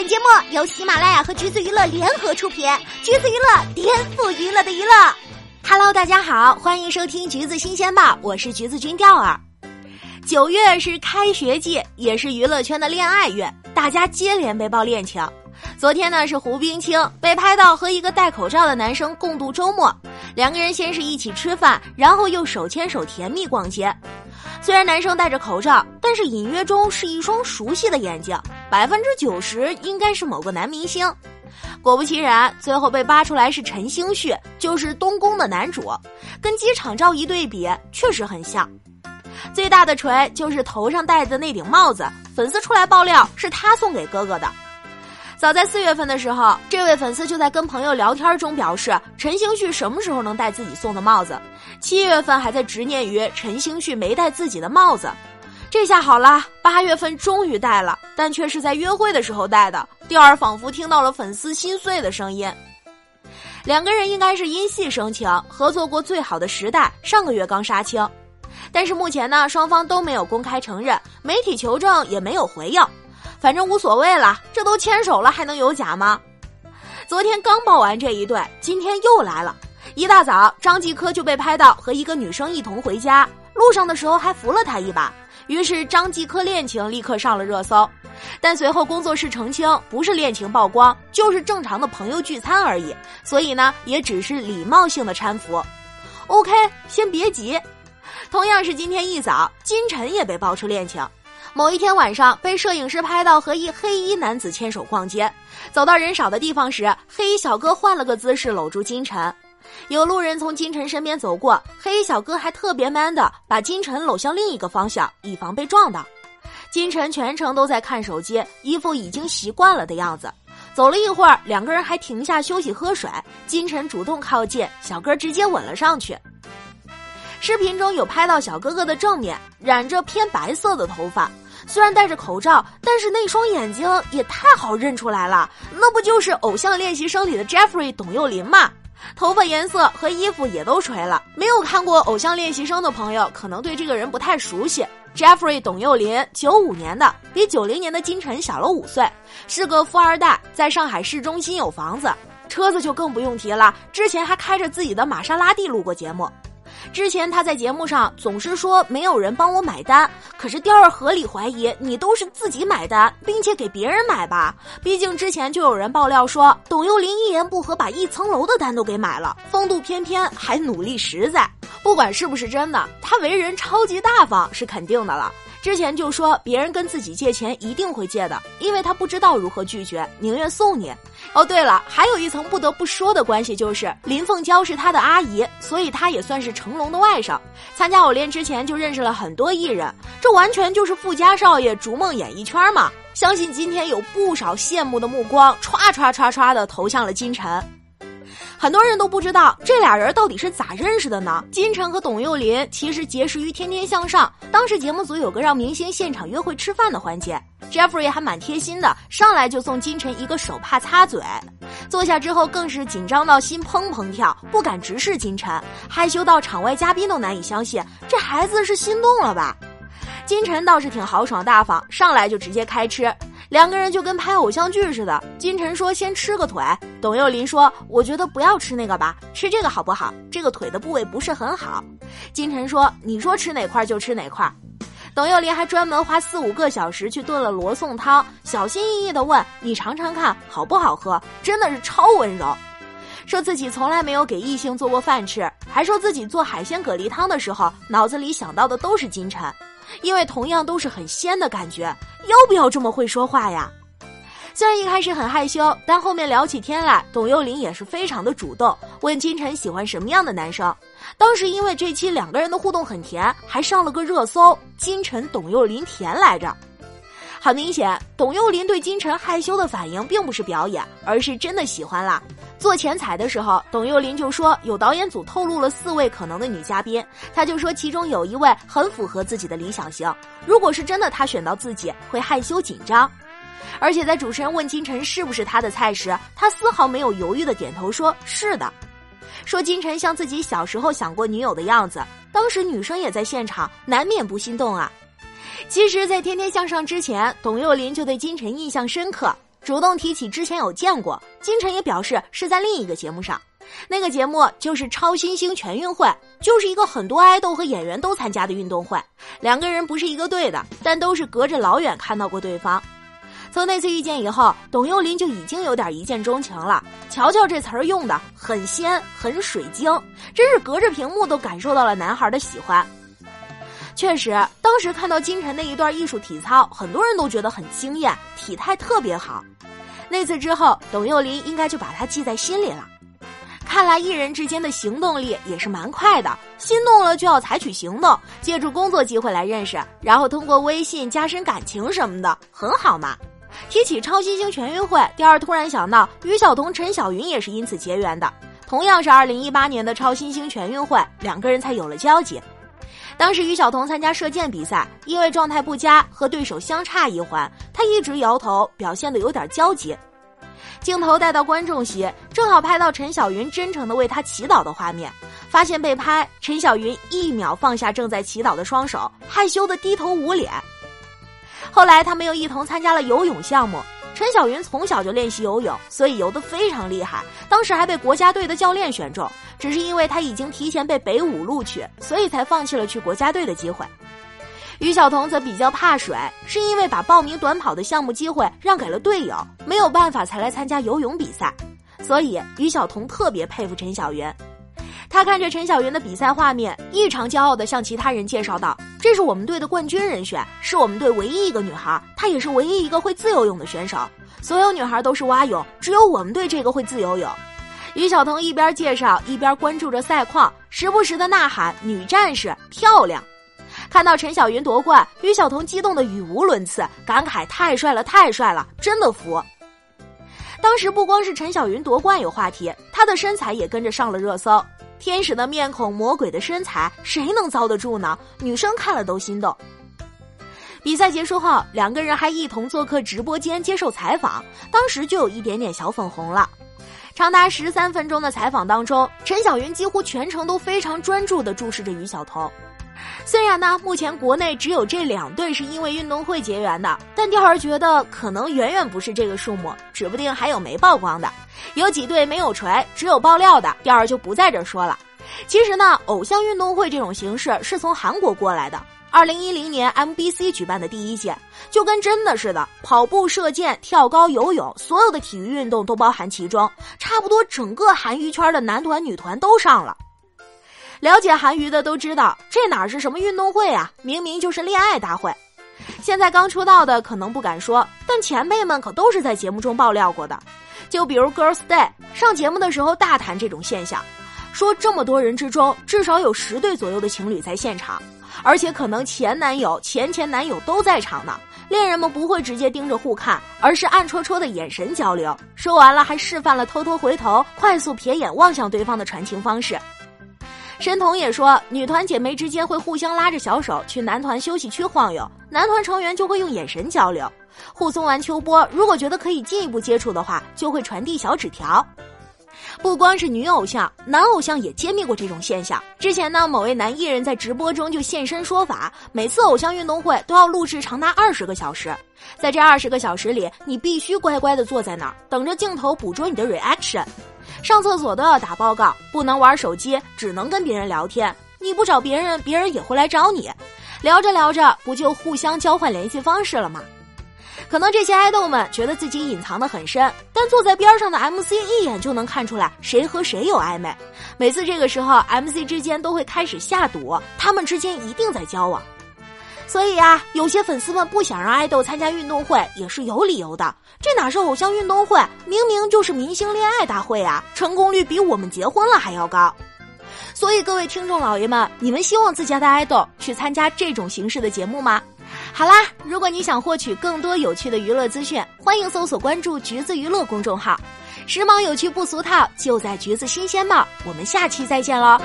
本节目由喜马拉雅和橘子娱乐联合出品，橘子娱乐颠覆娱乐的娱乐。Hello，大家好，欢迎收听橘子新鲜报，我是橘子君钓儿。九月是开学季，也是娱乐圈的恋爱月，大家接连被曝恋情。昨天呢是胡冰清被拍到和一个戴口罩的男生共度周末，两个人先是一起吃饭，然后又手牵手甜蜜逛街。虽然男生戴着口罩，但是隐约中是一双熟悉的眼睛，百分之九十应该是某个男明星。果不其然，最后被扒出来是陈星旭，就是东宫的男主，跟机场照一对比，确实很像。最大的锤就是头上戴的那顶帽子，粉丝出来爆料是他送给哥哥的。早在四月份的时候，这位粉丝就在跟朋友聊天中表示，陈星旭什么时候能戴自己送的帽子？七月份还在执念于陈星旭没戴自己的帽子，这下好了，八月份终于戴了，但却是在约会的时候戴的。调儿仿佛听到了粉丝心碎的声音。两个人应该是因戏生情，合作过《最好的时代》，上个月刚杀青，但是目前呢，双方都没有公开承认，媒体求证也没有回应。反正无所谓了，这都牵手了，还能有假吗？昨天刚爆完这一对，今天又来了。一大早，张继科就被拍到和一个女生一同回家，路上的时候还扶了她一把。于是张继科恋情立刻上了热搜，但随后工作室澄清，不是恋情曝光，就是正常的朋友聚餐而已。所以呢，也只是礼貌性的搀扶。OK，先别急。同样是今天一早，金晨也被爆出恋情。某一天晚上，被摄影师拍到和一黑衣男子牵手逛街，走到人少的地方时，黑衣小哥换了个姿势搂住金晨。有路人从金晨身边走过，黑衣小哥还特别 man 的把金晨搂向另一个方向，以防被撞到。金晨全程都在看手机，一副已经习惯了的样子。走了一会儿，两个人还停下休息喝水，金晨主动靠近，小哥直接吻了上去。视频中有拍到小哥哥的正面，染着偏白色的头发。虽然戴着口罩，但是那双眼睛也太好认出来了，那不就是《偶像练习生》里的 Jeffrey 董又霖吗？头发颜色和衣服也都垂了。没有看过《偶像练习生》的朋友，可能对这个人不太熟悉。Jeffrey 董又霖，九五年的，比九零年的金晨小了五岁，是个富二代，在上海市中心有房子，车子就更不用提了。之前还开着自己的玛莎拉蒂录过节目。之前他在节目上总是说没有人帮我买单，可是调儿合理怀疑你都是自己买单，并且给别人买吧。毕竟之前就有人爆料说董又霖一言不合把一层楼的单都给买了，风度翩翩还努力实在。不管是不是真的，他为人超级大方是肯定的了。之前就说别人跟自己借钱一定会借的，因为他不知道如何拒绝，宁愿送你。哦，对了，还有一层不得不说的关系就是林凤娇是他的阿姨，所以他也算是成龙的外甥。参加偶练之前就认识了很多艺人，这完全就是富家少爷逐梦演艺圈嘛。相信今天有不少羡慕的目光歘歘歘歘的投向了金晨。很多人都不知道这俩人到底是咋认识的呢？金晨和董又霖其实结识于《天天向上》，当时节目组有个让明星现场约会吃饭的环节，Jeffrey 还蛮贴心的，上来就送金晨一个手帕擦嘴。坐下之后更是紧张到心砰砰跳，不敢直视金晨，害羞到场外嘉宾都难以相信，这孩子是心动了吧？金晨倒是挺豪爽大方，上来就直接开吃。两个人就跟拍偶像剧似的。金晨说：“先吃个腿。”董又霖说：“我觉得不要吃那个吧，吃这个好不好？这个腿的部位不是很好。”金晨说：“你说吃哪块就吃哪块。”董又霖还专门花四五个小时去炖了罗宋汤，小心翼翼地问：“你尝尝看好不好喝？”真的是超温柔。说自己从来没有给异性做过饭吃，还说自己做海鲜蛤蜊汤的时候，脑子里想到的都是金晨。因为同样都是很仙的感觉，要不要这么会说话呀？虽然一开始很害羞，但后面聊起天来，董又霖也是非常的主动，问金晨喜欢什么样的男生。当时因为这期两个人的互动很甜，还上了个热搜，金晨董又霖甜来着。很明显，董又霖对金晨害羞的反应并不是表演，而是真的喜欢啦。做前彩的时候，董又霖就说有导演组透露了四位可能的女嘉宾，他就说其中有一位很符合自己的理想型，如果是真的他选到自己会害羞紧张。而且在主持人问金晨是不是他的菜时，他丝毫没有犹豫的点头说是的，说金晨像自己小时候想过女友的样子，当时女生也在现场，难免不心动啊。其实，在《天天向上》之前，董又霖就对金晨印象深刻。主动提起之前有见过。金晨也表示是在另一个节目上，那个节目就是超新星全运会，就是一个很多爱豆和演员都参加的运动会。两个人不是一个队的，但都是隔着老远看到过对方。从那次遇见以后，董又霖就已经有点一见钟情了。瞧瞧这词儿用的很仙，很水晶，真是隔着屏幕都感受到了男孩的喜欢。确实，当时看到金晨那一段艺术体操，很多人都觉得很惊艳，体态特别好。那次之后，董又霖应该就把他记在心里了。看来艺人之间的行动力也是蛮快的，心动了就要采取行动，借助工作机会来认识，然后通过微信加深感情什么的，很好嘛。提起超新星全运会，第二突然想到于晓彤、陈小云也是因此结缘的。同样是二零一八年的超新星全运会，两个人才有了交集。当时于晓彤参加射箭比赛，因为状态不佳，和对手相差一环，他一直摇头，表现的有点焦急。镜头带到观众席，正好拍到陈小云真诚的为他祈祷的画面。发现被拍，陈小云一秒放下正在祈祷的双手，害羞的低头捂脸。后来，他们又一同参加了游泳项目。陈小云从小就练习游泳，所以游得非常厉害。当时还被国家队的教练选中，只是因为他已经提前被北舞录取，所以才放弃了去国家队的机会。于晓彤则比较怕水，是因为把报名短跑的项目机会让给了队友，没有办法才来参加游泳比赛。所以，于晓彤特别佩服陈小云。他看着陈小云的比赛画面，异常骄傲地向其他人介绍道：“这是我们队的冠军人选，是我们队唯一一个女孩，她也是唯一一个会自由泳的选手。所有女孩都是蛙泳，只有我们队这个会自由泳。”于晓彤一边介绍，一边关注着赛况，时不时的呐喊：“女战士漂亮！”看到陈小云夺冠，于晓彤激动的语无伦次，感慨：“太帅了，太帅了，真的服！”当时不光是陈小云夺冠有话题，她的身材也跟着上了热搜。天使的面孔，魔鬼的身材，谁能遭得住呢？女生看了都心动。比赛结束后，两个人还一同做客直播间接受采访，当时就有一点点小粉红了。长达十三分钟的采访当中，陈小云几乎全程都非常专注地注视着于晓彤。虽然呢，目前国内只有这两对是因为运动会结缘的，但钓儿觉得可能远远不是这个数目，指不定还有没曝光的。有几对没有锤，只有爆料的，钓儿就不在这说了。其实呢，偶像运动会这种形式是从韩国过来的。二零一零年 MBC 举办的第一届，就跟真的似的，跑步、射箭、跳高、游泳，所有的体育运动都包含其中，差不多整个韩娱圈的男团、女团都上了。了解韩娱的都知道，这哪是什么运动会啊？明明就是恋爱大会。现在刚出道的可能不敢说，但前辈们可都是在节目中爆料过的。就比如 Girls Day 上节目的时候大谈这种现象，说这么多人之中至少有十对左右的情侣在现场，而且可能前男友、前前男友都在场呢。恋人们不会直接盯着互看，而是暗戳戳的眼神交流。说完了还示范了偷偷回头、快速瞥眼望向对方的传情方式。申童也说，女团姐妹之间会互相拉着小手去男团休息区晃悠，男团成员就会用眼神交流。互送完秋波，如果觉得可以进一步接触的话，就会传递小纸条。不光是女偶像，男偶像也揭秘过这种现象。之前呢，某位男艺人在直播中就现身说法，每次偶像运动会都要录制长达二十个小时，在这二十个小时里，你必须乖乖的坐在那儿，等着镜头捕捉你的 reaction。上厕所都要打报告，不能玩手机，只能跟别人聊天。你不找别人，别人也会来找你。聊着聊着，不就互相交换联系方式了吗？可能这些爱豆们觉得自己隐藏的很深，但坐在边上的 MC 一眼就能看出来谁和谁有暧昧。每次这个时候，MC 之间都会开始下赌，他们之间一定在交往。所以啊，有些粉丝们不想让爱豆参加运动会也是有理由的。这哪是偶像运动会，明明就是明星恋爱大会啊！成功率比我们结婚了还要高。所以各位听众老爷们，你们希望自家的爱豆去参加这种形式的节目吗？好啦，如果你想获取更多有趣的娱乐资讯，欢迎搜索关注“橘子娱乐”公众号，时髦有趣不俗套，就在橘子新鲜报。我们下期再见喽！